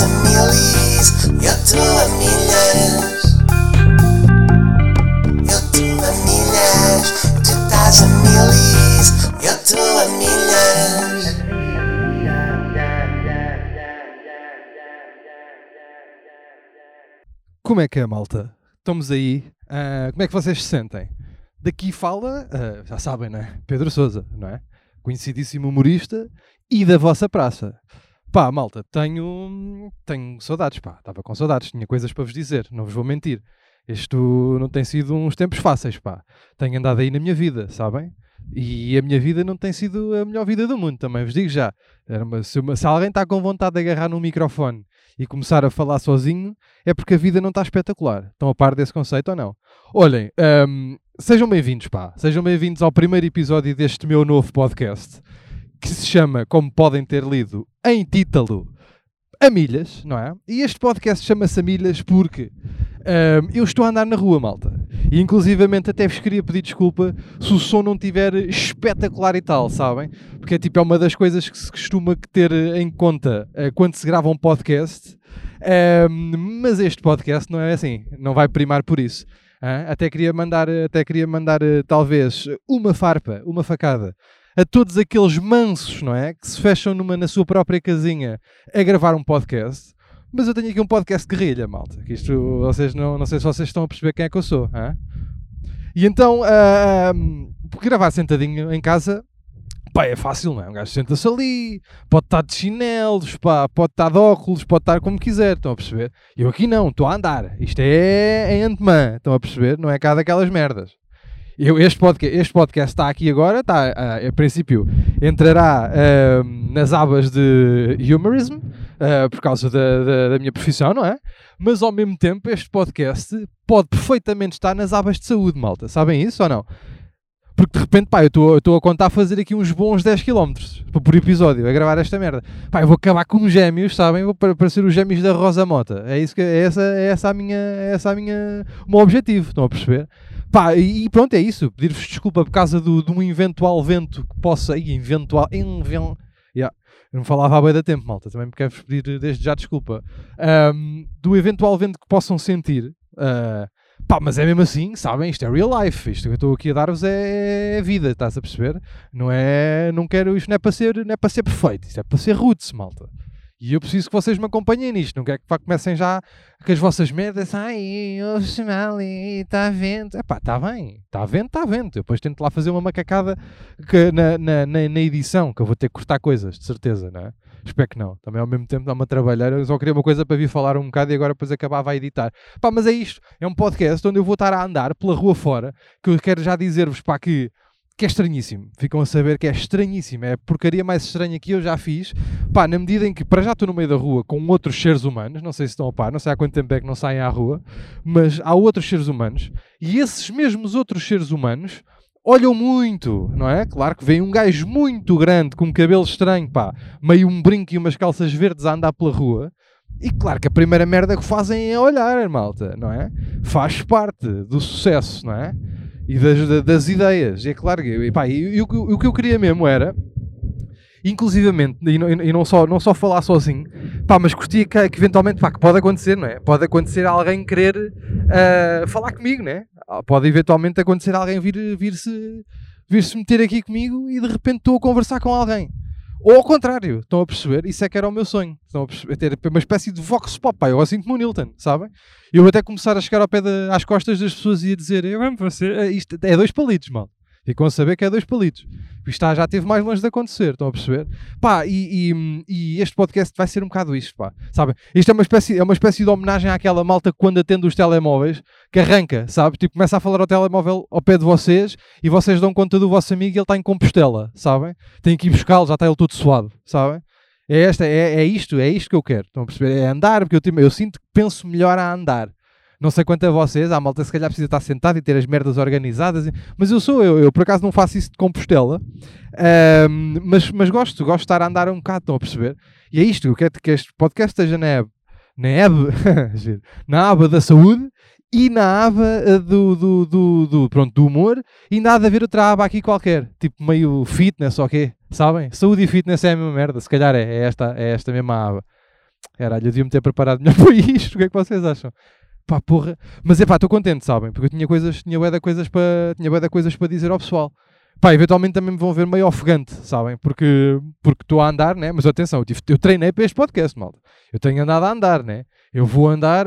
milis, eu estou a milhas. Eu estou a milhas, tu estás a milis, eu estou a milhas. Como é que é, malta? Estamos aí. Ah, como é que vocês se sentem? Daqui fala, ah, já sabem, não é? Pedro Souza, não é? Conhecidíssimo humorista e da vossa praça. Pá, malta, tenho, tenho saudades, pá. Estava com saudades, tinha coisas para vos dizer, não vos vou mentir. Isto não tem sido uns tempos fáceis, pá. Tenho andado aí na minha vida, sabem? E a minha vida não tem sido a melhor vida do mundo, também vos digo já. Uma- se, uma- se alguém está com vontade de agarrar num microfone e começar a falar sozinho, é porque a vida não está espetacular. Estão a par desse conceito ou não? Olhem, hum, sejam bem-vindos, pá. Sejam bem-vindos ao primeiro episódio deste meu novo podcast, que se chama, como podem ter lido em título, A Milhas, não é? E este podcast chama-se A Milhas porque hum, eu estou a andar na rua, malta. E inclusivamente até vos queria pedir desculpa se o som não estiver espetacular e tal, sabem? Porque é tipo, é uma das coisas que se costuma ter em conta eh, quando se grava um podcast. Hum, mas este podcast não é assim, não vai primar por isso. hã? Até queria mandar, até queria mandar eh, talvez uma farpa, uma facada a todos aqueles mansos, não é? Que se fecham numa, na sua própria casinha a gravar um podcast. Mas eu tenho aqui um podcast guerrilha, malta. Que isto, vocês não, não sei se vocês estão a perceber quem é que eu sou. hã? E então, ah, porque gravar sentadinho em casa, pá, é fácil, não é? Um gajo senta-se ali, pode estar de chinelos, pá, pode estar de óculos, pode estar como quiser, estão a perceber? Eu aqui não, estou a andar. Isto é em antemã, estão a perceber? Não é cá daquelas merdas. Eu, este, podcast, este podcast está aqui agora, está, ah, a princípio, entrará ah, nas abas de humorism, ah, por causa da, da, da minha profissão, não é? Mas ao mesmo tempo, este podcast pode perfeitamente estar nas abas de saúde, malta. Sabem isso ou não? Porque de repente, pá, eu estou a contar fazer aqui uns bons 10 km por episódio, a gravar esta merda. Pá, eu vou acabar com os gêmeos, sabem? Vou pa- parecer os gêmeos da Rosa Mota. É, isso que, é, essa, é essa a minha, é essa a minha, o meu objetivo, estão a perceber? Pá, e, pronto, é isso. Pedir-vos desculpa por causa do, de um eventual vento que possa. Ih, eventual. Inven, yeah. Eu não falava há bem da tempo, malta. Também me quero-vos pedir desde já desculpa. Ahm, do eventual vento que possam sentir. ah, pá, mas é mesmo assim, sabem? Isto é real life. Isto que eu estou aqui a dar-vos é, é vida, estás a perceber? Não é. Não quero. Isto não é para ser, não é para ser perfeito. Isto é para ser roots, malta. E eu preciso que vocês me acompanhem nisto. Não quero que comecem já com as vossas merdas. Ai, ouve-se mal e está vento. Epá, está bem. Está vento, está vento. Eu depois tento lá fazer uma macacada que, na, na, na, na edição, que eu vou ter que cortar coisas, de certeza, não é? Espero que não. Também ao mesmo tempo dá uma trabalheira. Eu só queria uma coisa para vir falar um bocado e agora depois acabava a editar. Pá, mas é isto. É um podcast onde eu vou estar a andar pela rua fora, que eu quero já dizer-vos, pá, que que é estranhíssimo. Ficam a saber que é estranhíssimo. É a porcaria mais estranha que eu já fiz. Pá, na medida em que, para já estou no meio da rua com outros seres humanos, não sei se estão a par, não sei há quanto tempo é que não saem à rua, mas há outros seres humanos, e esses mesmos outros seres humanos olham muito, não é? Claro que vem um gajo muito grande, com um cabelo estranho, pá, meio um brinco e umas calças verdes a andar pela rua. E claro que a primeira merda que fazem é olhar, malta, não é? Faz parte do sucesso, não é? E das, da- das ideias. É claro e, e, o, o que eu queria mesmo era, inclusivamente, e não, e não só, não só falar sozinho, pá, mas curtia que, que eventualmente, pá, que pode acontecer, não é? Pode acontecer alguém querer ah, falar comigo, não é? Ah, Pode eventualmente acontecer alguém vir, vir-se vir -se meter aqui comigo e de repente estou a conversar com alguém. Ou ao contrário, estão a perceber? Isso é que era o meu sonho. Estão a perceber? Ter uma espécie de vox pop, eu assim como o Nilton, sabem? Eu até começar a chegar ao pé às costas das pessoas e a dizer: Eu amo você. Eh, Isto é dois palitos, mal. Ficam a saber que é dois palitos. Isto já teve mais longe de acontecer, estão a perceber? Pá, e, e- e este podcast vai ser um bocado isto, pá. Sabem? Isto é uma espécie, é uma espécie de homenagem àquela malta que quando atende os telemóveis, que arranca, sabe? Tipo, começa a falar ao telemóvel ao pé de vocês e vocês dão conta do vosso amigo e ele está em Compostela, sabem? Tem que ir buscá-lo, já está ele todo suado, sabem? É, esta, é, é isto, é isto que eu quero. Estão a perceber? É andar, porque eu, tenho- eu sinto que penso melhor a andar. Não sei quanto a vocês, a malta se calhar precisa estar sentado e ter as merdas organizadas, mas eu sou eu, eu por acaso não faço isso de Compostela, Ahm, mas, mas gosto, gosto de estar a andar um bocado, estão a perceber? E é isto, eu quero que este podcast esteja na aba, na giro, na aba da saúde e na aba eh, do, do, do, do, pronto, do humor e nada a ver outra aba aqui qualquer, tipo meio fitness ou quê, sabem? Saúde e fitness é a mesma merda, se calhar é, é esta, é esta mesma aba. Caralho, eu devia-me ter preparado melhor para isto. O que é que vocês acham? Pá, porra. Mas é pá, estou contente, sabem? Porque eu tinha coisas, tinha bué coisas para, tinha de coisas para dizer ao pessoal. Pá, eventualmente também me vão ver meio ofegante, sabem? Porque porque estou a andar, né? Mas atenção, eu, tive- eu treinei para este podcast, malta. Eu tenho andado a andar, né? Eu vou andar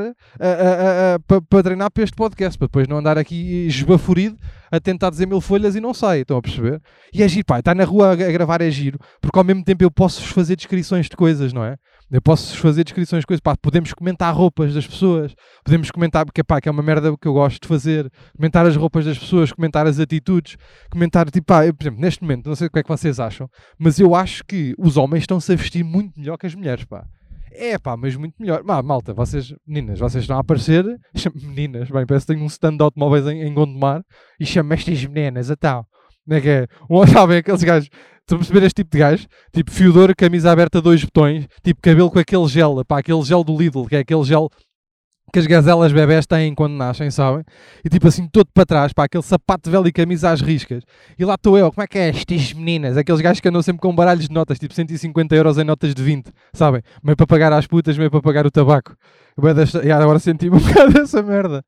para treinar para este podcast, para depois não andar aqui esbaforido a tentar dizer mil folhas e não sai, estão a perceber? E é giro, pá, estar na rua a, a gravar é giro, porque ao mesmo tempo eu posso fazer descrições de coisas, não é? Eu posso fazer descrições de coisas, pá, podemos comentar roupas das pessoas, podemos comentar, porque pá, que é uma merda que eu gosto de fazer, comentar as roupas das pessoas, comentar as atitudes, comentar, tipo, pá, eu, por exemplo, neste momento, não sei o que é que vocês acham, mas eu acho que os homens estão-se a vestir muito melhor que as mulheres, pá. É pá, mas muito melhor. Má, malta, vocês, meninas, vocês estão a aparecer. Meninas, bem, parece que tenho um stand de automóveis em, em Gondomar e chamo estas meninas, então. Como é que é? Um, sabem aqueles gajos. Estão a perceber este tipo de gajo? Tipo fiodor, camisa aberta, dois botões, tipo cabelo com aquele gel, pá, aquele gel do Lidl, que é aquele gel que as gazelas bebés têm quando nascem, sabem? E tipo assim, todo para trás, pá, aquele sapato velho e camisa às riscas. E lá estou eu, como é que é estas meninas? Aqueles gajos que andam sempre com baralhos de notas, tipo 150 euros em notas de 20, sabem? Meio para pagar às putas, meio para pagar o tabaco. E agora senti-me um bocado dessa merda.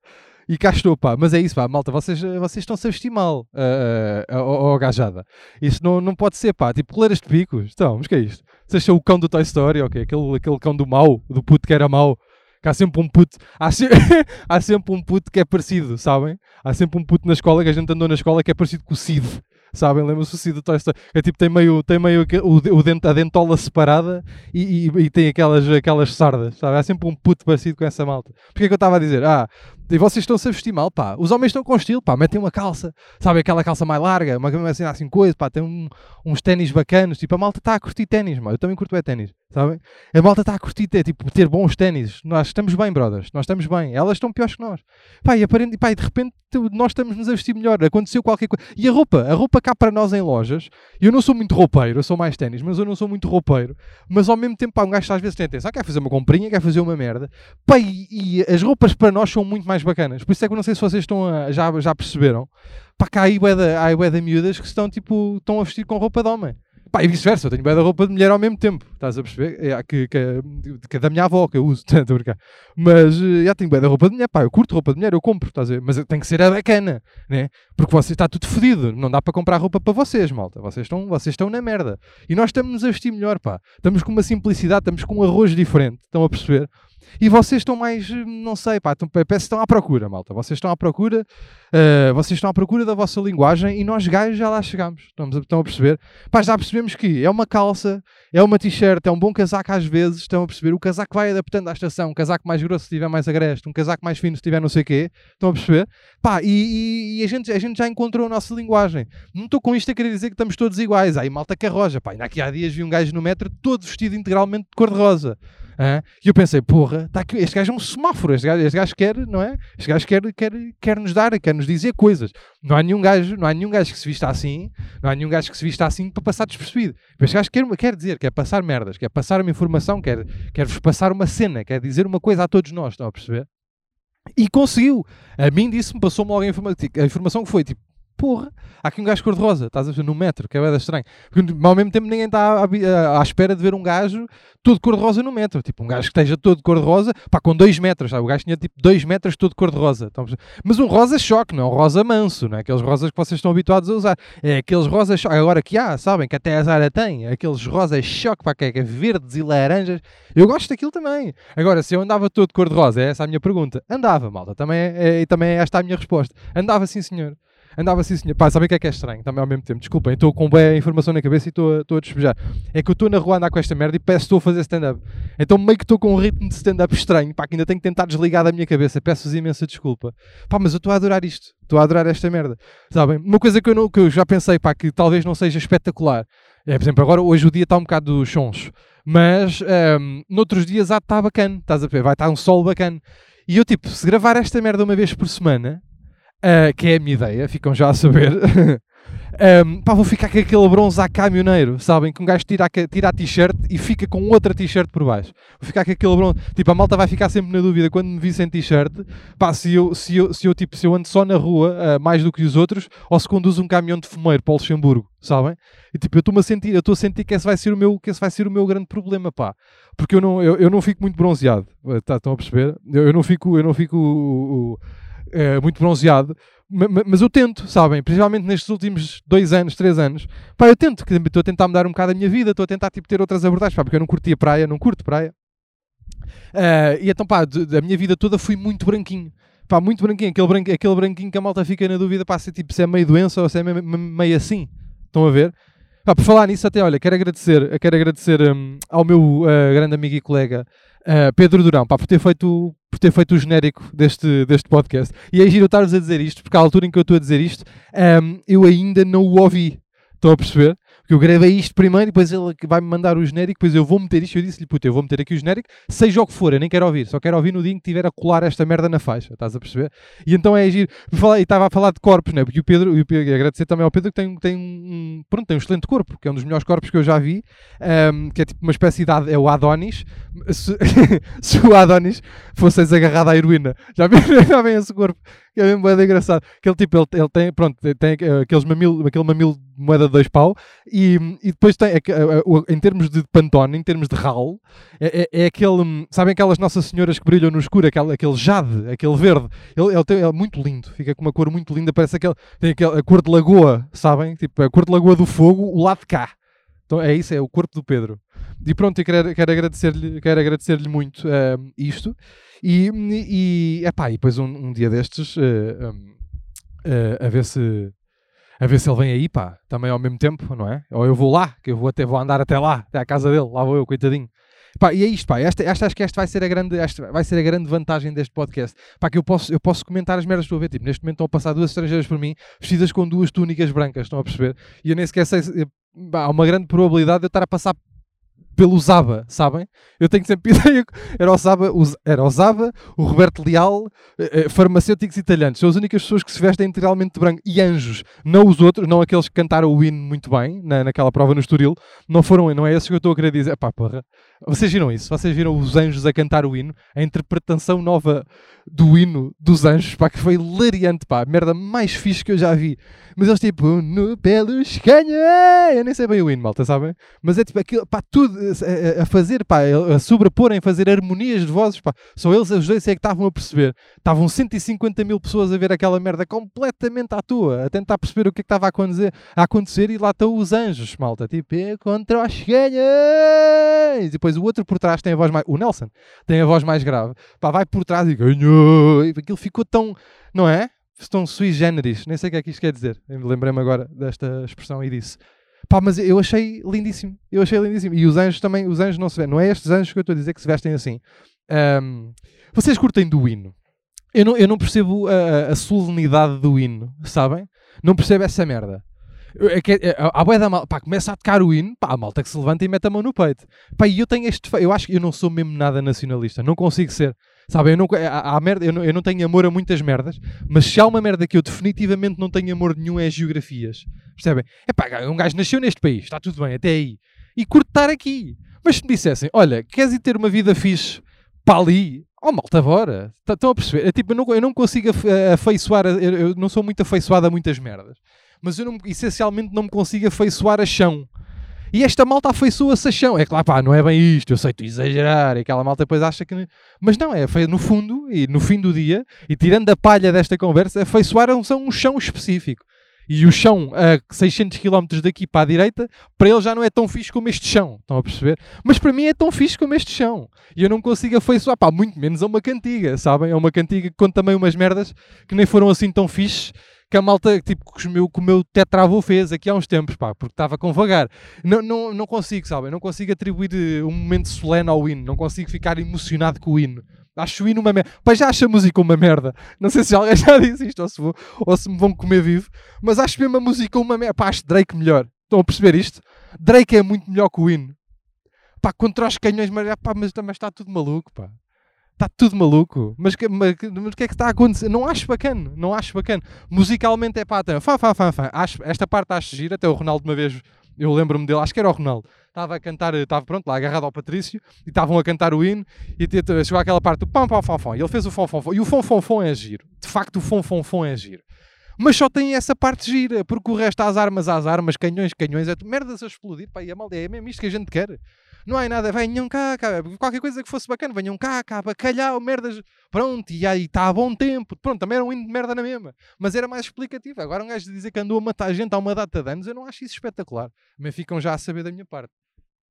E cá estou, pá. Mas é isso, pá, malta, vocês, vocês estão-se a vestir mal, ah, ó ó, gajada. Isso não, não pode ser, pá. Tipo, coleiras de picos. Então, mas que é isto? Vocês são o cão do Toy Story, ok? Aquele, aquele cão do mau, do puto que era mau. Que há sempre um puto, há, se- há sempre um puto que é parecido, sabem? Há sempre um puto na escola que a gente andou na escola que é parecido com o Cid, sabem? Lembram-se do Cid do Toy Story? É tipo, tem meio, tem meio o, o a dentola separada e, e- e tem aquelas, aquelas sardas, sabe? Há sempre um puto parecido com essa malta. Porquê que eu estava a dizer? Ah, e vocês estão-se a vestir mal, pá. Os homens estão com estilo, pá. Metem uma calça, sabe? Aquela calça mais larga, uma uma assim, assim coisa, pá. Tem um- uns ténis bacanos. Tipo, a malta está a curtir ténis, mano. Eu também curto é ténis, sabem? A malta está a curtir ter, tipo, ter bons ténis. Nós estamos bem, brothers. Nós estamos bem. Elas estão piores que nós. Pá, e, aparente, pá, e de repente nós estamos-nos a vestir melhor. Aconteceu qualquer coisa. E a roupa? A roupa cá para nós em lojas. Eu não sou muito roupeiro, eu sou mais ténis, mas eu não sou muito roupeiro. Mas ao mesmo tempo, pá, um gajo às vezes tem atenção. Quer fazer uma comprinha, quer fazer uma merda. Pá, e, e as roupas para nós são muito mais bacanas. Por isso é que eu não sei se vocês estão a- já, já perceberam. Pá, cá há da- miúdas que estão, tipo, estão a vestir com roupa de homem. Pá, e vice-versa, eu tenho bué da roupa de mulher ao mesmo tempo. Estás a perceber? É, que, que, que é da minha avó que eu uso, estou a. Mas eh, já tenho bué da roupa de mulher, pá, eu curto roupa de mulher, eu compro, estás a ver? Mas tem que ser a bacana, né? Porque você está tudo fodido, não dá para comprar roupa para vocês, malta. Vocês estão, vocês estão na merda. E nós estamos a vestir melhor, pá. Estamos com uma simplicidade, estamos com um arroz diferente, estão a perceber? E vocês estão mais, não sei, pá, estão, parece que estão à procura, malta. Vocês estão à procura, eh, vocês estão à procura da vossa linguagem e nós gajos já lá chegamos. Estamos a, estão a perceber? Pá, já percebemos que é uma calça, é uma t-shirt, é um bom casaco às vezes, estão a perceber? O casaco vai adaptando à estação, um casaco mais grosso se tiver mais agreste, um casaco mais fino se tiver não sei o quê, estão a perceber? Pá, e, e- e a, gente, a gente já encontrou a nossa linguagem. Não estou com isto a querer dizer que estamos todos iguais. Aí malta carroja, pá, ainda aqui há dias vi um gajo no metro todo vestido integralmente de cor-de-rosa. E eu pensei, porra, tá aqui, este gajo é um semáforo, este gajo, este gajo quer, não é? Este gajo quer, quer, quer nos dar, quer nos dizer coisas. Não há nenhum gajo, não há nenhum gajo que se vista assim, não há nenhum gajo que se vista assim para passar despercebido. Este gajo quer, quer dizer, quer passar merdas, quer passar uma informação, quer, quer vos passar uma cena, quer dizer uma coisa a todos nós, estão a perceber? E conseguiu. A mim disse-me, passou-me logo a, informa a informação que foi tipo, porra, há aqui um gajo cor-de-rosa, estás a ver, no metro, que é bem estranho. Porque ao mesmo tempo ninguém está à, à- espera de ver um gajo todo cor-de-rosa no metro. Tipo, um gajo que esteja todo cor-de-rosa, pá, com 2 metros, sabe? O gajo tinha tipo 2 metros todo cor-de-rosa. Perceber? Mas um rosa choque, não é um rosa manso, não é aqueles rosas que vocês estão habituados a usar. É aqueles rosas choque. Agora que há, sabem, que até a Zara tem, aqueles rosas choque, pá, que é que é verdes e laranjas. Eu gosto daquilo também. Agora, se eu andava todo cor-de-rosa, é essa a minha pergunta. Andava, malta, também é, é- e também é esta a minha resposta. Andava sim, senhor. Andava assim, senhor. Pá, sabem o que é que é estranho? Também ao mesmo tempo. Desculpem, estou com bem informação na cabeça e estou a- a despejar. É que eu estou na rua a andar com esta merda e peço estou a fazer stand-up. Então meio que estou com um ritmo de stand-up estranho. Pá, que ainda tenho que tentar desligar da minha cabeça. Peço-vos imensa desculpa. Pá, mas eu estou a adorar isto. Estou a adorar esta merda. Sabem? Uma coisa que eu, não, que eu já pensei, pá, que talvez não seja espetacular. É, por exemplo, agora hoje o dia está um bocado choncho. Mas ehm, noutros dias há de estar bacana. Estás a ver? Vai estar um sol bacana. E eu, tipo, se gravar esta merda uma vez por semana, ah, que é a minha ideia, ficam já a saber. Um, pá, vou ficar com aquele bronze a caminhoneiro, sabem? Que um gajo tira a, tira a t-shirt e fica com outra t-shirt por baixo. Vou ficar com aquele bronze. Tipo, a malta vai ficar sempre na dúvida quando me vi sem t-shirt. Pá, se eu, se, eu, se, eu, tipo, se eu ando só na rua, ah, mais do que os outros, ou se conduzo um caminhão de fumeiro para o Luxemburgo, sabem? E tipo, eu estou-me a sentir, eu estou a sentir que esse vai ser o meu, que esse vai ser o meu grande problema, pá. Porque eu não, eu, eu não fico muito bronzeado. Eh, Tá, estão a perceber? Eu, eu não fico, eu não fico o- o- eh, muito bronzeado. Ma- ma- Mas eu tento, sabem? Principalmente nestes últimos dois anos, três anos. Pá, eu tento, estou a tentar mudar um bocado a minha vida, estou a tentar tipo, ter outras abordagens, pá, porque eu não curtia praia, não curto praia. Eh, e então, pá, da minha vida toda fui muito branquinho. Pá, muito branquinho. Aquele, branqui- aquele branquinho que a malta fica na dúvida, pá, se, é, tipo, se é meio doença ou se é meio, meio assim. Estão a ver? Pá, por falar nisso, até olha, quero agradecer, quero agradecer hum, ao meu eh, grande amigo e colega eh, Pedro Durão, pá, por ter feito, por ter feito o genérico deste, deste podcast. E é giro estar-vos a dizer isto, porque à altura em que eu estou a dizer isto, hum, eu ainda não o ouvi. Estão a perceber? Porque eu gravei isto primeiro e depois ele que vai-me mandar o genérico, depois eu vou meter isto. Eu disse-lhe, puta, eu vou meter aqui o genérico, seja o que for, eu nem quero ouvir, só quero ouvir no dia em que tiver a colar esta merda na faixa, estás a perceber? E então é falar- E estava a falar de corpos, né? Porque o Pedro, e agradecer também ao Pedro que tem, tem um, pronto, tem um excelente corpo, que é um dos melhores corpos que eu já vi, um, que é tipo uma espécie de é o Adonis. Se, se o Adonis fosse agarrado à heroína, já vem, já esse corpo, que é mesmo bem engraçado. Aquele tipo, ele, ele tem, pronto, tem, aqueles mamilo, aquele mamilo de moeda de dois pau, e depois tem, é eh, o- em termos de pantone, em termos de ralo, é, é, é aquele, sabem aquelas Nossas Senhoras que brilham no escuro, aquele, aquele jade, aquele verde, ele, ele, tem, é muito lindo, fica com uma cor muito linda, parece aquele, tem aquele, a cor de lagoa, sabem? Tipo, a cor de lagoa do fogo, o lado de cá. Então é isso, é o corpo do Pedro. E pronto, eu quero, quero agradecer-lhe quero agradecer muito hum, isto. E, e, epá, e depois um, um dia destes, eh, hum, eh, a ver se a ver se ele vem aí, pá, também ao mesmo tempo, não é? Ou eu vou lá, que eu vou até vou andar até lá, até à casa dele, lá vou eu, coitadinho. Pá, e é isto, pá, esta, esta, acho que esta vai ser a grande, esta vai ser a grande vantagem deste podcast. Pá, que eu posso, eu posso comentar as merdas que estou a ver. Tipo, neste momento estão a passar duas estrangeiras por mim, vestidas com duas túnicas brancas, estão a perceber? E eu nem sequer sei, se- pá, há uma grande probabilidade de eu estar a passar pelo Zaba, sabem? Eu tenho sempre ideia era o Zaba, o, era o Zaba, o Roberto Leal, eh, eh, farmacêuticos italianos. São as únicas pessoas que se vestem integralmente de branco. E anjos, não os outros, não aqueles que cantaram o hino muito bem, na, naquela prova no Estoril, não foram, não é esses que eu estou a querer dizer. Pá, porra. Vocês viram isso? Vocês viram os anjos a cantar o hino? A interpretação nova do hino dos anjos, pá, que foi hilariante, pá. A merda mais fixe que eu já vi. Mas eles tipo, no pelos canha. Eu nem sei bem o hino, malta, sabem? Mas é tipo aquilo, pá, tudo a, a- a fazer, pá, a sobreporem, fazer harmonias de vozes, pá. Só eles, os dois, é que estavam a perceber. Estavam 150 mil pessoas a ver aquela merda completamente à toa, a tentar perceber o que é que estava a acontecer, a acontecer e lá estão os anjos, malta. Tipo, é contra os ganhões. E depois o outro por trás tem a voz mais. O Nelson tem a voz mais grave. Pá, vai por trás e ganhou. Aquilo ficou tão. Não é? Tão sui generis. Nem sei o que é que isto quer dizer. Lembrei-me agora desta expressão e disse. Pá, mas eu achei lindíssimo. Eu achei lindíssimo. E os anjos também, os anjos não se vestem. Não é estes anjos que eu estou a dizer que se vestem assim. Ahm, vocês curtem do hino? Eu não, eu não percebo a, a solenidade do hino, sabem? Não percebo essa merda. É que, é, a bué da mal, pá, começa a tocar o hino, pá, a malta que se levanta e mete a mão no peito. Pá, e eu tenho este, eu acho que eu não sou mesmo nada nacionalista, não consigo ser. Sabem, eu não, há, há merda, eu, não, eu não tenho amor a muitas merdas, mas se há uma merda que eu definitivamente não tenho amor nenhum é as geografias. Percebem? É pá, um gajo nasceu neste país, está tudo bem, até aí. E curto estar aqui. Mas se me dissessem, olha, queres ir ter uma vida fixe para ali? Oh, malta, bora. Tá- Estão a perceber? É tipo, eu não, eu não consigo afe- afeiçoar, eu, eu não sou muito afeiçoado a muitas merdas. Mas eu não, essencialmente não me consigo afeiçoar a chão. E esta malta afeiçoa-se a chão. É claro, pá, não é bem isto, eu sei tu exagerar. E aquela malta depois acha que. Mas não, é no fundo, e no fim do dia, e tirando a palha desta conversa, afeiçoaram-se a um chão específico. E o chão a 600 km daqui para a direita, para ele já não é tão fixe como este chão. Estão a perceber? Mas para mim é tão fixe como este chão. E eu não consigo afeiçoar, pá, muito menos a uma cantiga, sabem? É uma cantiga que conta também umas merdas que nem foram assim tão fixe que a malta, tipo, que, os meu, que o meu tetravô fez aqui há uns tempos, pá, porque estava com vagar. Não, não, não consigo, sabem? Não consigo atribuir eh, um momento solene ao hino. Não consigo ficar emocionado com o hino. Acho o hino uma merda. Pá, já acho a música uma merda. Não sei se alguém já disse isto ou se, vou, ou se me vão comer vivo. Mas acho mesmo a música uma merda. Pá, acho Drake melhor. Estão a perceber isto? Drake é muito melhor que o hino. Pá, contra os canhões, mas, pá, mas também está tudo maluco, pá. Está tudo maluco. Mas, mas, mas o que é que está a acontecer? Não acho bacana. Não acho bacana. Musicalmente é tem fã, fã, fã, fã. Acho, esta parte acho gira. Até o Ronaldo uma vez, eu lembro-me dele, acho que era o Ronaldo. Estava a cantar, estava pronto, lá agarrado ao Patrício, e estavam a cantar o hino, e chegou àquela parte do pão, pão, fom, fom. E ele fez o fom, fom, fom. E o fom, fom, fom é giro. De facto, o fom, fom, fom é giro. Mas só tem essa parte gira, porque o resto às armas, às armas, canhões, canhões, é merdas a explodir, pá, e a malda, é mesmo isto que a gente quer. Não há nada, venham cá, cá, qualquer coisa que fosse bacana, venham cá, cá, bacalhau, merdas, pronto, e aí está a bom tempo, pronto, também era um hino de merda na mesma, mas era mais explicativo. Agora um gajo dizer que andou a matar gente há uma data de anos, eu não acho isso espetacular, mas ficam já a saber da minha parte.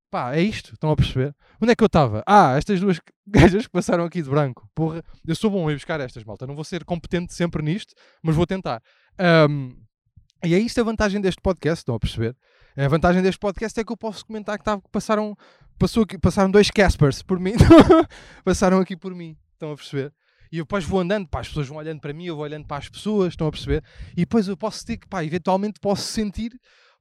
Pá, é isto, estão a perceber? Onde é que eu estava? Ah, estas duas gajas que passaram aqui de branco. Porra, eu sou bom a ir buscar estas, malta. Não vou ser competente sempre nisto, mas vou tentar. Ahm, e é isto a vantagem deste podcast, estão a perceber? A vantagem deste podcast é que eu posso comentar que que passaram, passou aqui- passaram dois Caspers por mim. passaram aqui por mim, estão a perceber? E eu depois vou andando, pá, as pessoas vão olhando para mim, eu vou olhando para as pessoas, estão a perceber? E depois eu posso ter que, pá, eventualmente posso sentir,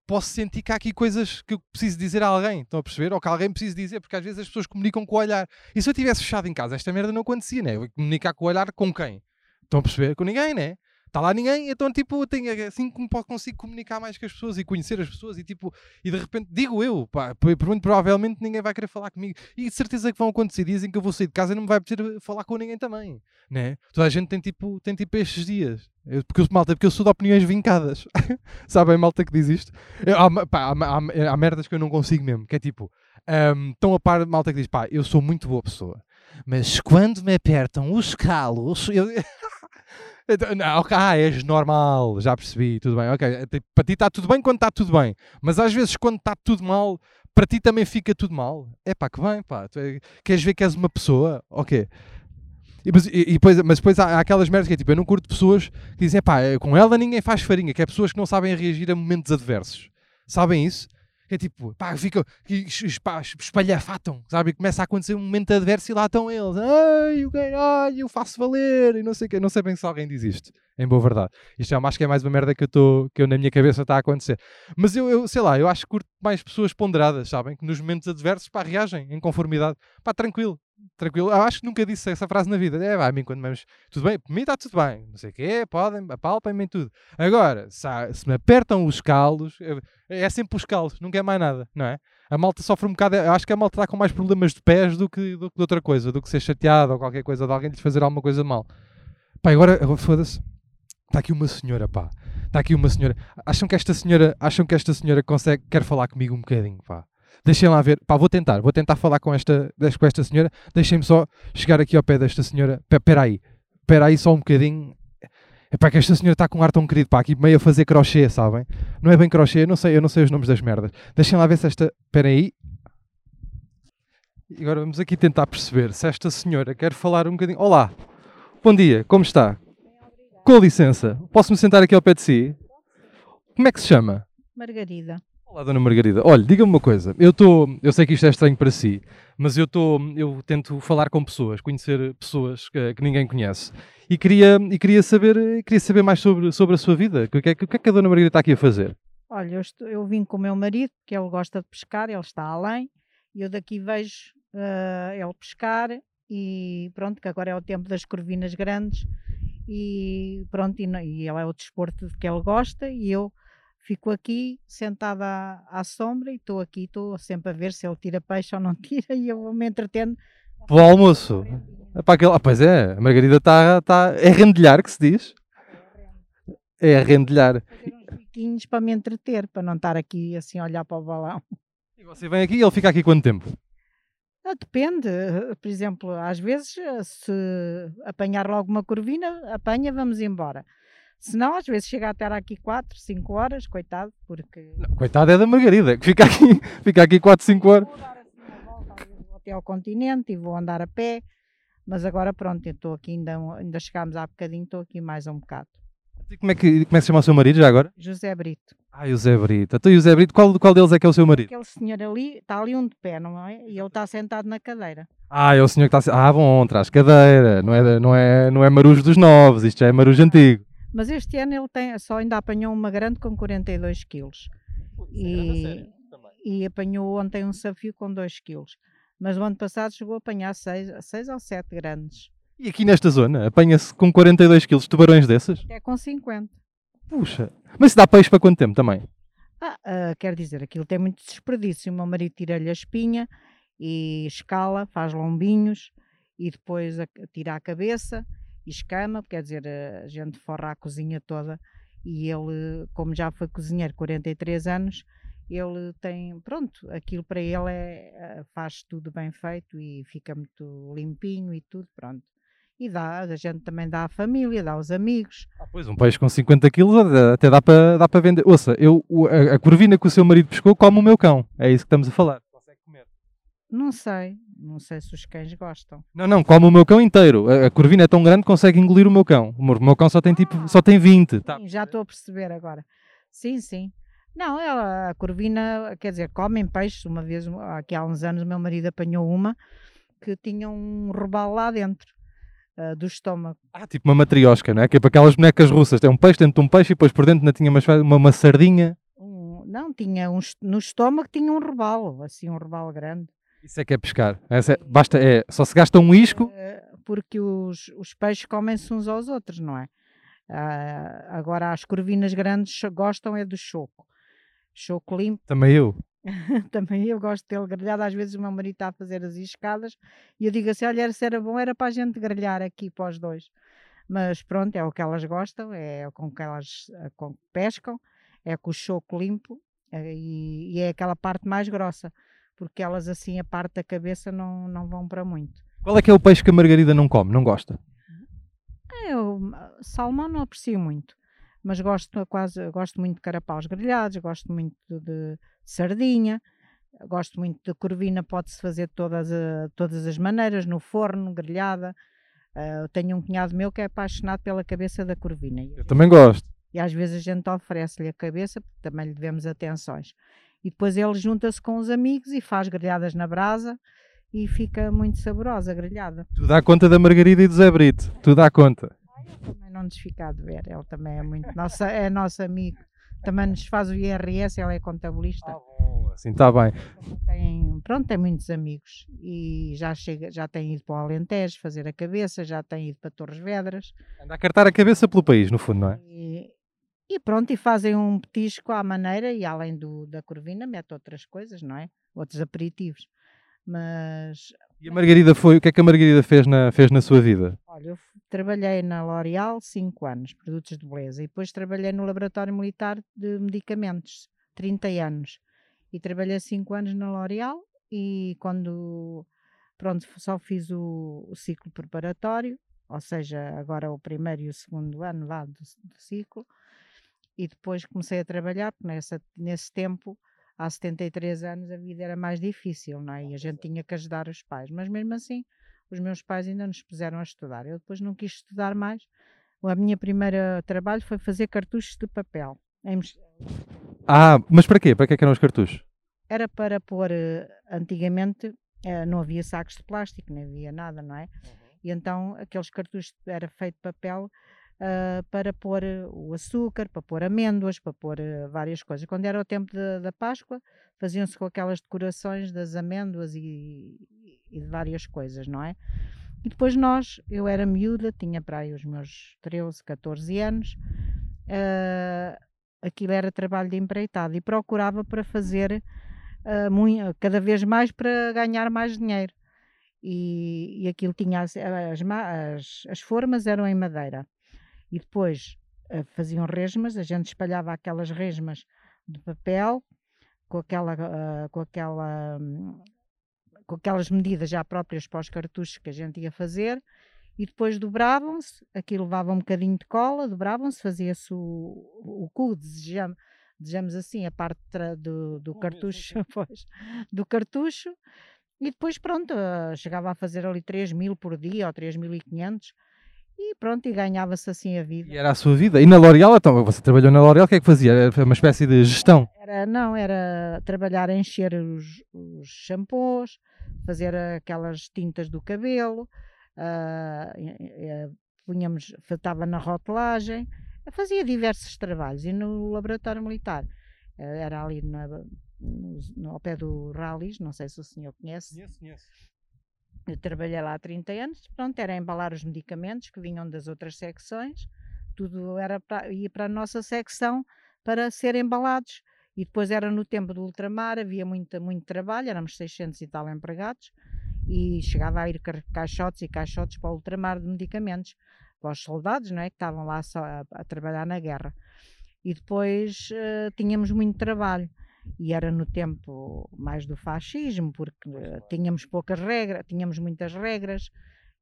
posso sentir que há aqui coisas que eu preciso dizer a alguém, estão a perceber? Ou que alguém precisa dizer, porque às vezes as pessoas comunicam com o olhar. E se eu tivesse fechado em casa, esta merda não acontecia, né? Eu ia comunicar com o olhar com quem? Estão a perceber? Com ninguém, né? Está lá ninguém, então tipo, tenho, assim como consigo comunicar mais com as pessoas e conhecer as pessoas e tipo, e de repente, digo eu, pá, muito provavelmente ninguém vai querer falar comigo. E de certeza que vão acontecer dias em que eu vou sair de casa e não me vai poder falar com ninguém também, né? Toda a gente tem tipo, tem tipo estes dias. Eu, porque, eu, malta, porque eu sou de opiniões vincadas. Sabem, malta, que diz isto? Eu- há, pá, há, há, há merdas que eu não consigo mesmo, que é tipo, ahm, estão a par de malta que diz, pá, eu sou muito boa pessoa, mas quando me apertam os calos, eu... Então, não, ok, ah, és normal, já percebi, tudo bem, ok. tipo, Para ti está tudo bem quando está tudo bem, mas às vezes quando está tudo mal, para ti também fica tudo mal. É pá, que bem, pá. É- queres ver que és uma pessoa? Ok. E, mas, e- e depois, mas depois há, há aquelas merdas que é tipo, eu não curto pessoas que dizem, pá, eh, com ela ninguém faz farinha, que é pessoas que não sabem reagir a momentos adversos. Sabem isso? É tipo, pá, es- pá, es- espalhafatam, sabe? E começa a acontecer um momento adverso e lá estão eles. Ai, o caralho, eu faço valer, e não sei o quê. Não sei bem se alguém diz isto, em boa verdade. Isto é, acho que é mais uma merda que eu, tô, que eu na minha cabeça está a acontecer. Mas eu, eu, sei lá, eu acho que curto mais pessoas ponderadas, sabem? Que nos momentos adversos, pá, reagem em conformidade. Pá, tranquilo, tranquilo. Eu acho que nunca disse essa frase na vida. É, vai, a mim quando vamos, tudo bem, por mim está tudo bem. Não sei o quê, podem, apalpem-me em tudo. Agora, se, se me apertam os calos, é sempre os calos, nunca é mais nada, não é? A malta sofre um bocado, eu acho que a malta está com mais problemas de pés do que, do de outra coisa, do que ser chateado ou qualquer coisa de alguém lhes fazer alguma coisa mal. Pá, agora, agora foda-se. Está aqui uma senhora, pá. Está aqui uma senhora. Acham que esta senhora, acham que esta senhora consegue, quer falar comigo um bocadinho, pá. Deixem lá ver. Pá, vou tentar, vou tentar falar com esta, com esta senhora. Deixem-me só chegar aqui ao pé desta senhora. Espera aí. Espera aí só um bocadinho. É pá, que esta senhora está com um ar tão querido, pá, aqui meio a fazer crochê, sabem? Não é bem crochê, eu não sei, eu não sei os nomes das merdas. Deixem lá ver se esta. Espera aí. Agora vamos aqui tentar perceber se esta senhora quer falar um bocadinho. Olá, bom dia, como está? Com licença, posso-me sentar aqui ao pé de si? Como é que se chama? Margarida. Olá, Dona Margarida. Olha, diga-me uma coisa. Eu estou, eu sei que isto é estranho para si, mas eu estou, eu tento falar com pessoas, conhecer pessoas que, que ninguém conhece e queria, e queria saber, queria saber mais sobre, sobre a sua vida. O que é o que é que a Dona Margarida está aqui a fazer? Olha, eu, estou- eu vim com o meu marido, que ele gosta de pescar, ele está além, e eu daqui vejo ah, ele pescar, e pronto, que agora é o tempo das corvinas grandes, e pronto, e, e ele é o desporto de que ele gosta, e eu fico aqui sentada à, sombra, e estou aqui, estou sempre a ver se ele tira peixe ou não tira, e eu vou me entretendo. Para o almoço. É para aquele... Ah, pois é, a Margarida está, está... É rendilhar que se diz? É rendilhar. Biquinhos para me entreter, para não estar aqui assim a olhar para o balão. E você vem aqui e ele fica aqui quanto tempo? Ah, Depende, por exemplo, às vezes se apanhar logo uma corvina, apanha, vamos embora. Se não, às vezes chega a estar aqui 4, 5 horas, coitado, porque Coitada é da Margarida, que fica aqui, fica aqui 4, 5 horas. vou dar assim uma volta, vou até ao continente e vou andar a pé, mas agora pronto, eu estou aqui, ainda, ainda chegámos há bocadinho, estou aqui mais um bocado. E como é, que, como é que se chama o seu marido já agora? José Brito, Ah, o Zé Brito. Então, o Zé Brito, qual, qual deles é que é o seu marido? aquele senhor ali, está ali um de pé, não é? E ele está sentado na cadeira. Ah, é o senhor que está... Ah, bom, traz cadeira. Não é, não é, não é marujo dos novos, isto já é marujo antigo. Mas este ano ele tem, só ainda apanhou uma grande com 42 quilos. E, e apanhou ontem um desafio com 2 quilos. Mas o ano passado chegou a apanhar seis, seis ou sete grandes, E aqui nesta zona, apanha-se com 42 quilos tubarões desses? até com 50. Puxa. Mas se dá peixe para quanto tempo também? Ah, ah, quer dizer, aquilo tem muito desperdício. O meu marido tira-lhe a espinha e escala, faz lombinhos e depois a- tira a cabeça escama, quer dizer, eh, a gente forra a cozinha toda e ele, como já foi cozinheiro 43 anos, ele tem, pronto, aquilo para ele é, eh, faz tudo bem feito e fica muito limpinho e tudo, pronto. E dá, a gente também dá à família, dá aos amigos. Ah, pois, um peixe com 50 quilos até dá para dá para vender. Ouça, eu, a, a corvina que o seu marido pescou come o meu cão. É isso que estamos a falar. Consegue comer. Não sei, não sei se os cães gostam. Não, não, come o meu cão inteiro. A, a corvina é tão grande que consegue engolir o meu cão. O meu, o meu cão só tem tipo, só tem 20. Tá. Sim, já estou a perceber agora. Sim, sim. Não, ela, a corvina, quer dizer, comem peixes. Uma vez, aqui há uns anos, o meu marido apanhou uma que tinha um robalo lá dentro ah, do estômago. Ah, tipo uma matriosca, não é? Que é para aquelas bonecas russas. Tem um peixe dentro de um peixe e depois por dentro ainda tinha uma, uma, uma sardinha. Um- não, tinha um, no estômago tinha um robalo, assim, um robalo grande. Isso é que é pescar. É- basta, é, só se gasta um isco. Eh, porque os, os peixes comem-se uns aos outros, não é? Ah, agora, as corvinas grandes gostam é do choco. Choco limpo. Também eu. Também eu gosto dele grelhado. Às vezes o meu marido está a fazer as escadas e eu digo assim: olha, se era bom, era para a gente grelhar aqui para os dois. Mas pronto, é o que elas gostam, é com que elas eh, com que pescam, é com o choco limpo eh, e, e é aquela parte mais grossa, porque elas assim, a parte da cabeça não, não vão para muito. Qual é que é o peixe que a Margarida não come? Não gosta? Eu ah, salmão não aprecio muito, mas gosto quase gosto muito de carapaus grelhados, gosto muito de sardinha, gosto muito de corvina, pode-se fazer de todas, a- todas as maneiras, no forno, grelhada. Ah, eu tenho um cunhado meu que é apaixonado pela cabeça da corvina. Eu também gosto. e às vezes a gente oferece-lhe a cabeça, porque também lhe devemos atenções. E depois ele junta-se com os amigos e faz grelhadas na brasa e fica muito saborosa a grelhada. Tu dá conta da Margarida e do Zé Brito. Tu dá conta. Também não nos fica a dever, ele também é muito nossa, é nosso amigo. Também nos faz o IRS, ele é contabilista. Assim, está bem. Tem, pronto, tem muitos amigos e já, chega, já tem ido para o Alentejo fazer a cabeça, já tem ido para Torres Vedras Anda a cartar a cabeça pelo país, no fundo, não é? e, e pronto, e fazem um petisco à maneira e além do, da corvina mete outras coisas, não é? Outros aperitivos. Mas E a Margarida foi. O que é que a Margarida fez na, fez na sua vida? Olha, eu trabalhei na L'Oréal 5 anos, produtos de beleza, e depois trabalhei no Laboratório Militar de Medicamentos, 30 anos. E trabalhei 5 anos na L'Oréal e quando, pronto, só fiz o, o ciclo preparatório, ou seja, agora o primeiro e o segundo ano lá do, do ciclo, e depois comecei a trabalhar, porque nessa, nesse tempo, há 73 anos, a vida era mais difícil, não é? E a gente tinha que ajudar os pais, mas mesmo assim os meus pais ainda nos puseram a estudar. Eu depois não quis estudar mais. A minha primeira trabalho foi fazer cartuchos de papel. Em Ah, mas para quê? Para que é que eram os cartuchos? Era para pôr, eh, antigamente eh, não havia sacos de plástico, nem havia nada, não é? E então aqueles cartuchos era feito de papel ah, para pôr eh, o açúcar, para pôr amêndoas, para pôr eh, várias coisas. Quando era o tempo da- da Páscoa, faziam-se com aquelas decorações das amêndoas e, e de várias coisas, não é? E depois nós, eu era miúda, tinha para aí os meus 13, 14 anos, ah, aquilo era trabalho de empreitado e procurava para fazer ah, mui- cada vez mais para ganhar mais dinheiro. E, e aquilo tinha as, as, ma- as- as formas eram em madeira e depois ah, faziam resmas, a gente espalhava aquelas resmas de papel com aquela, ah, com aquela hum, com aquelas medidas já próprias para os cartuchos que a gente ia fazer e depois dobravam-se, aquilo levava um bocadinho de cola, dobravam-se, fazia-se o, o cu, desejamos, desejamos assim, a parte do, do cartucho, pois, do cartucho, e depois pronto, ah, chegava a fazer ali 3 mil por dia ou 3.500 e pronto, e ganhava-se assim a vida. E era a sua vida. E na L'Oréal, então, você trabalhou na L'Oréal, o que é que fazia? Era uma espécie de gestão. Era, não, era trabalhar a encher os, os shampoos, fazer aquelas tintas do cabelo, punhamos, estava na rotelagem, fazia diversos trabalhos e no laboratório militar eh, era ali na no, no- ao pé do Rallies, não sei se o senhor conhece. Conheço, conheço. Eu trabalhei lá há 30 anos, pronto, era embalar os medicamentos que vinham das outras secções, tudo era para, ia para a nossa secção para serem embalados. E depois era no tempo do ultramar, havia muita, muito trabalho, éramos 600 e tal empregados, e chegava a ir caixotes e caixotes para o ultramar de medicamentos, para os soldados, não é, que estavam lá só a, a trabalhar na guerra. E depois eh, tínhamos muito trabalho e era no tempo mais do fascismo, porque tínhamos poucas regras, tínhamos muitas regras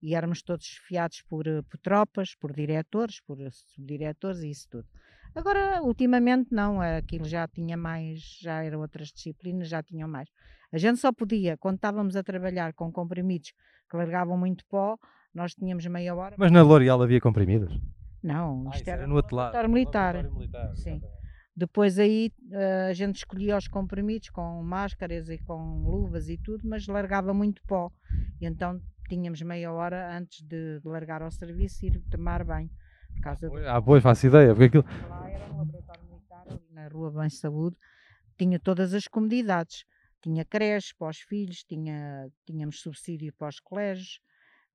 e éramos todos fiados por, eh, por tropas, por diretores, por subdiretores e isso tudo. Agora, ultimamente não, aquilo já tinha mais, já eram outras disciplinas, já tinham mais. A gente só podia, quando estávamos a trabalhar com comprimidos que largavam muito pó, nós tínhamos meia hora. Mas na L'Oreal havia comprimidos? Não, Ah, isto isso era, era no outro lado. militar. Militar, Sim. exatamente. Depois aí eh, a gente escolhia os comprimidos com máscaras e com luvas e tudo, mas largava muito pó. E então tínhamos meia hora antes de, de largar ao serviço e ir tomar banho. Por causa do Ah, pois, faço ideia. Porque aquilo... lá era um laboratório militar ali na rua Bem Saúde, tinha todas as comodidades. Tinha creche para os filhos, tinha, tínhamos subsídio para os colégios,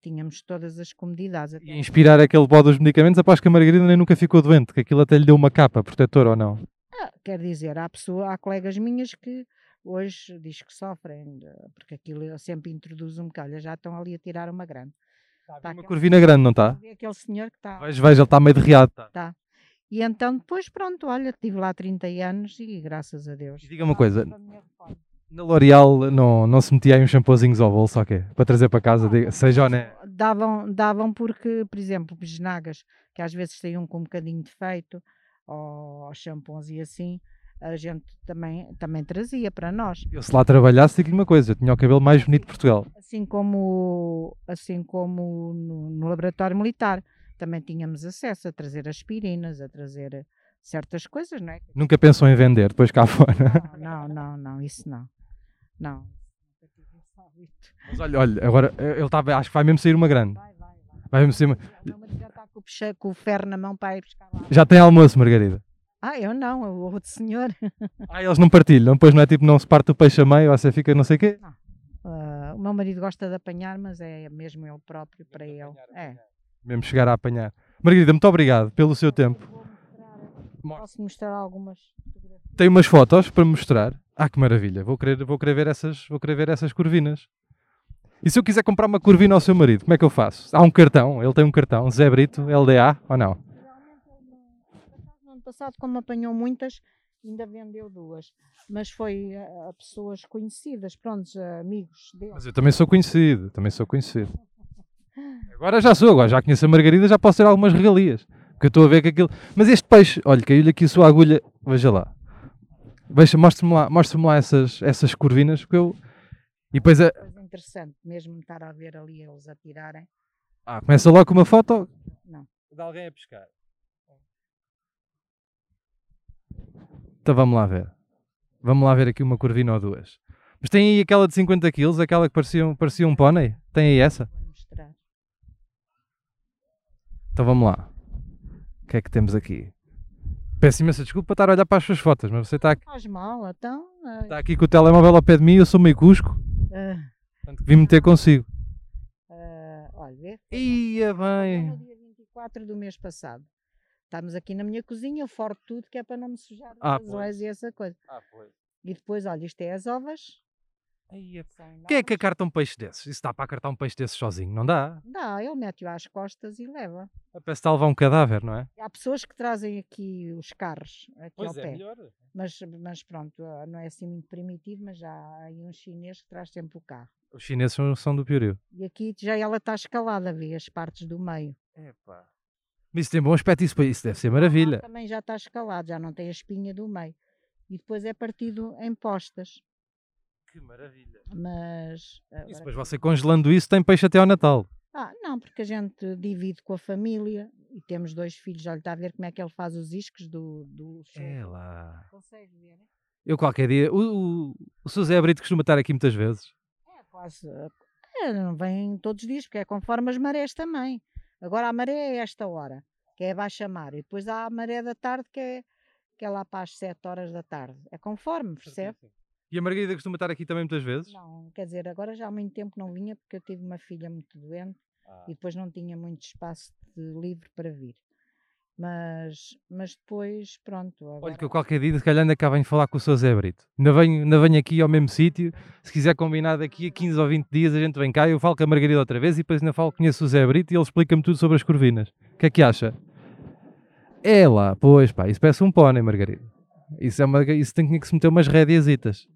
tínhamos todas as comodidades. até E inspirar aquele pó dos medicamentos, após que a Margarida nem nunca ficou doente, que aquilo até lhe deu uma capa protetora ou não. Ah, quer dizer, há, pessoa, há colegas minhas que hoje diz que sofrem, porque aquilo eu sempre introduzo um bocado, olha, já estão ali a tirar uma grande. Tá Uma curvina grande, não está? Vê Aquele senhor que está. Veja, veja, ele está meio derriado. Tá. E então depois, pronto, olha, estive lá 30 anos e graças a Deus. E diga uma coisa. Na L'Oreal não, não se metia aí uns shampoozinhos ao bolso, ok? Para trazer para casa, diga- seja honesto. Davam, davam porque, por exemplo, bisnagas, que às vezes saíam com um bocadinho de defeito, ou shampoos e assim, a gente também, também trazia para nós. Eu se lá trabalhasse, digo-lhe uma coisa, eu tinha o cabelo mais bonito de Portugal. assim como, assim como no, no laboratório militar. Também tínhamos acesso a trazer aspirinas, a trazer certas coisas, não é? Nunca pensou em vender, depois cá fora. Não, não, não, isso não. Não. Mas olha, olha, agora ele estava, acho que vai mesmo sair uma grande. Vai, vai, vai. Vai mesmo sair uma... O meu marido já está com o, puxa- com o ferro na mão para ir buscar lá. Já tem almoço, Margarida. Ah, eu não, o outro senhor. Ah, eles não partilham, depois não é tipo, não se parte o peixe a meio, você fica não sei o quê. Ah, o meu marido gosta de apanhar, mas é mesmo ele próprio para ele. É. Mesmo chegar a apanhar. Margarida, muito obrigado pelo seu tempo. Mostrar, posso mostrar algumas? Tenho umas fotos para mostrar. Ah, que maravilha. Vou querer, vou querer, ver, essas, vou querer ver essas curvinas. E se eu quiser comprar uma curvina ao seu marido, como é que eu faço? Há um cartão, ele tem um cartão, Zé Brito, LDA ou não? No ano passado, como apanhou muitas, ainda vendeu duas. Mas foi a, a pessoas conhecidas, prontos, a amigos dele. Mas eu também sou conhecido, também sou conhecido. Agora já sou, agora já conheço a Margarida, já posso ter algumas regalias. Porque eu estou a ver que aquilo. Mas este peixe, olha, caiu-lhe aqui a sua agulha, veja lá. Veja, mostre-me lá, mostre lá essas, essas curvinas, porque eu. E depois a. Coisa interessante, mesmo estar a ver ali eles a tirarem. Ah, começa logo com uma foto. Não. De alguém a pescar. Então vamos lá ver. Vamos lá ver aqui uma curvina ou duas. Mas tem aí aquela de 50 kg, aquela que parecia, um- parecia um pônei? Tem aí essa? Vou mostrar. Então vamos lá. O que é que temos aqui? Peço imensa desculpa para estar a olhar para as suas fotos, mas você está aqui, Faz mal, então. ah, está aqui com o telemóvel ao pé de mim eu sou meio cusco, ah, portanto vim meter consigo. ah, olha, vê? Ia bem. no dia 24 do mês passado. Estamos aqui na minha cozinha, eu forro tudo, que é para não me sujar Ah, os azóis e essa coisa. E depois, olha, isto é as ovas. São Quem é que acarta um peixe desses? Isso dá para acartar um peixe desses sozinho? Não dá? Dá, ele mete-o às costas e leva. Parece que está a levar um cadáver, não é? Há pessoas que trazem aqui os carros, aqui ao pé. melhor. Mas, mas pronto, ah, não é assim muito primitivo, mas já há aí um chinês que traz sempre o carro. Os chineses são, do Pioriu. E aqui já ela está escalada, vê as partes do meio. Mas isso tem bom aspecto, isso, isso deve ser maravilha. Também já está escalado, já não tem a espinha do meio. E depois é partido em postas. Que maravilha. Mas. Isso agora depois aqui- você congelando isso tem peixe até ao Natal. Ah, não, porque a gente divide com a família e temos dois filhos. Olha, está a ver como é que ele faz os iscos do, do. É lá. Consegue ver, né? Eu qualquer dia. O, o, o Sr. Zé Brito costuma estar aqui muitas vezes. É quase. É, não vem todos os dias, porque é conforme as marés também. Agora a maré é esta hora, que é baixa mar. E depois há a maré da tarde, que é, que é lá para as 7 horas da tarde. É conforme, percebe? E a Margarida costuma estar aqui também muitas vezes? Não, quer dizer, agora já há muito tempo não vinha porque eu tive uma filha muito doente e depois não tinha muito espaço livre para vir. Mas, mas depois, pronto. Olha Agora, que eu qualquer dia, se calhar ainda cá venho falar com o Sr. Zé Brito. Ainda venho, ainda venho aqui ao mesmo sítio. Se quiser combinar daqui a 15 ou 20 dias, a gente vem cá. Eu falo com a Margarida outra vez e depois ainda falo, conheço o Zé Brito e ele explica-me tudo sobre as corvinas. O que é que acha? É lá, pois pá, isso parece um pônei, Margarida. Isso, é uma, isso tem que se meter umas rédeasitas.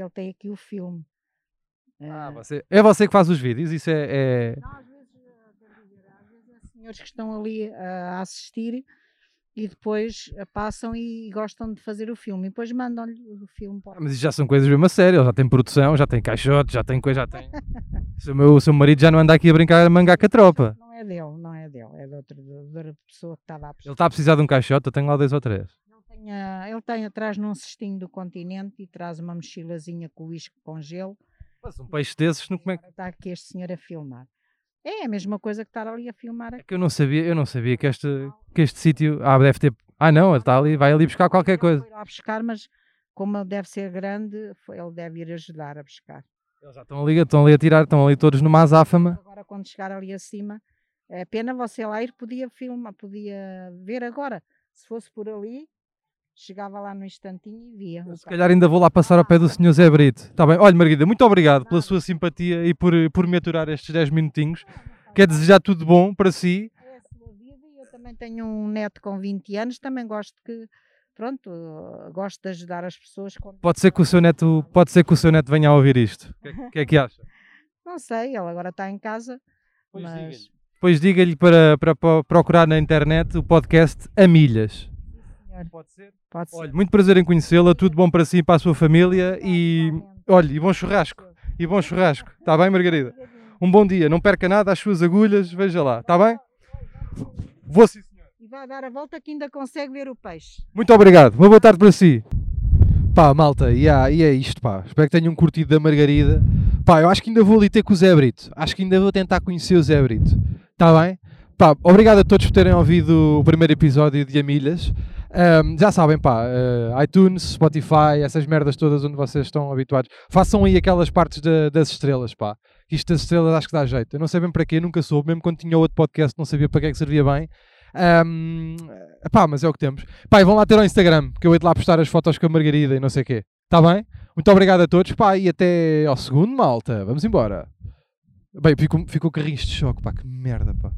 Que ele tem aqui o filme. Ah, Ah, você, é você que faz os vídeos, isso é... é- Não, às vezes, eh, quero dizer, às vezes há senhores que estão ali eh, a assistir e depois eh, passam e gostam de fazer o filme. E depois mandam-lhe o filme para Ah, Mas isso já são coisas mesmo a sério, ele já tem produção, já tem caixote, já tem coisa, já tem... o, meu, seu marido já não anda aqui a brincar a mangar com a tropa. Não é dele, não é dele, é de outra, de outra pessoa que estava a Ele pesquisar. está a precisar de um caixote, eu tenho lá dois ou três. Ele tem, a- ele tem atrás num cestinho do continente e traz uma mochilazinha com uísque com gelo. Mas um peixe desses, não como é que... Está aqui este senhor a filmar. É a mesma coisa que estar ali a filmar É aqui. que eu não sabia, eu não sabia que este, que este sítio, ah, deve ter, ah não, ele está ali, vai ali buscar qualquer Ele coisa. foi lá buscar, mas como ele deve ser grande, ele deve ir ajudar a buscar. Eles já estão ali, estão ali a tirar, estão ali todos numa azáfama. Agora, quando chegar ali acima, é pena você lá ir, podia filmar, podia ver agora. Se fosse por ali, chegava lá no instantinho e via. Se calhar ainda vou lá passar ao pé do Sr. Zé Brito. Está bem? Olha, Margarida, muito obrigado pela sua simpatia e por, por me aturar estes 10 minutinhos. Quer desejar tudo bom para si. É a sua vida e eu também tenho um neto com 20 anos, também gosto que, pronto, gosto de ajudar as pessoas. Pode ser que o seu neto, pode ser que o seu neto venha a ouvir isto. O que, é- que é que acha? Não sei, ele agora está em casa, Pois mas Depois diga-lhe para, para, para procurar na internet o podcast A Milhas. Pode ser? pode ser. Olha, muito prazer em conhecê-la, tudo bom para si e para a sua família e olha, e bom churrasco. E bom churrasco. Está bem, Margarida? Um bom dia, não perca nada, as suas agulhas, veja lá, está bem? Vou sim, senhor. E vai dar a volta que ainda consegue ver o peixe. Muito obrigado, uma boa tarde para si. Pá, malta, e, há- e é isto, pá. Espero que tenham curtido da Margarida. Pá, eu acho que ainda vou ali ter com o Zé Brito. Acho que ainda vou tentar conhecer o Zé Brito. Está bem? Pá, obrigado a todos por terem ouvido o primeiro episódio de Amilhas. Ahm, já sabem, pá, eh, iTunes, Spotify, essas merdas todas onde vocês estão habituados. Façam aí aquelas partes da- das estrelas, pá. Isto das estrelas acho que dá jeito. Eu não sei bem para quê, nunca soube. Mesmo quando tinha outro podcast, não sabia para que é que servia bem. Ahm, pá, mas é o que temos. Pá, e vão lá ter ao Instagram, que eu hei de lá postar as fotos com a Margarida e não sei o quê. Está bem? Muito obrigado a todos, pá, e até ao segundo, malta. Vamos embora. Bem, ficou, ficou carrinhos de choque, pá, que merda, pá.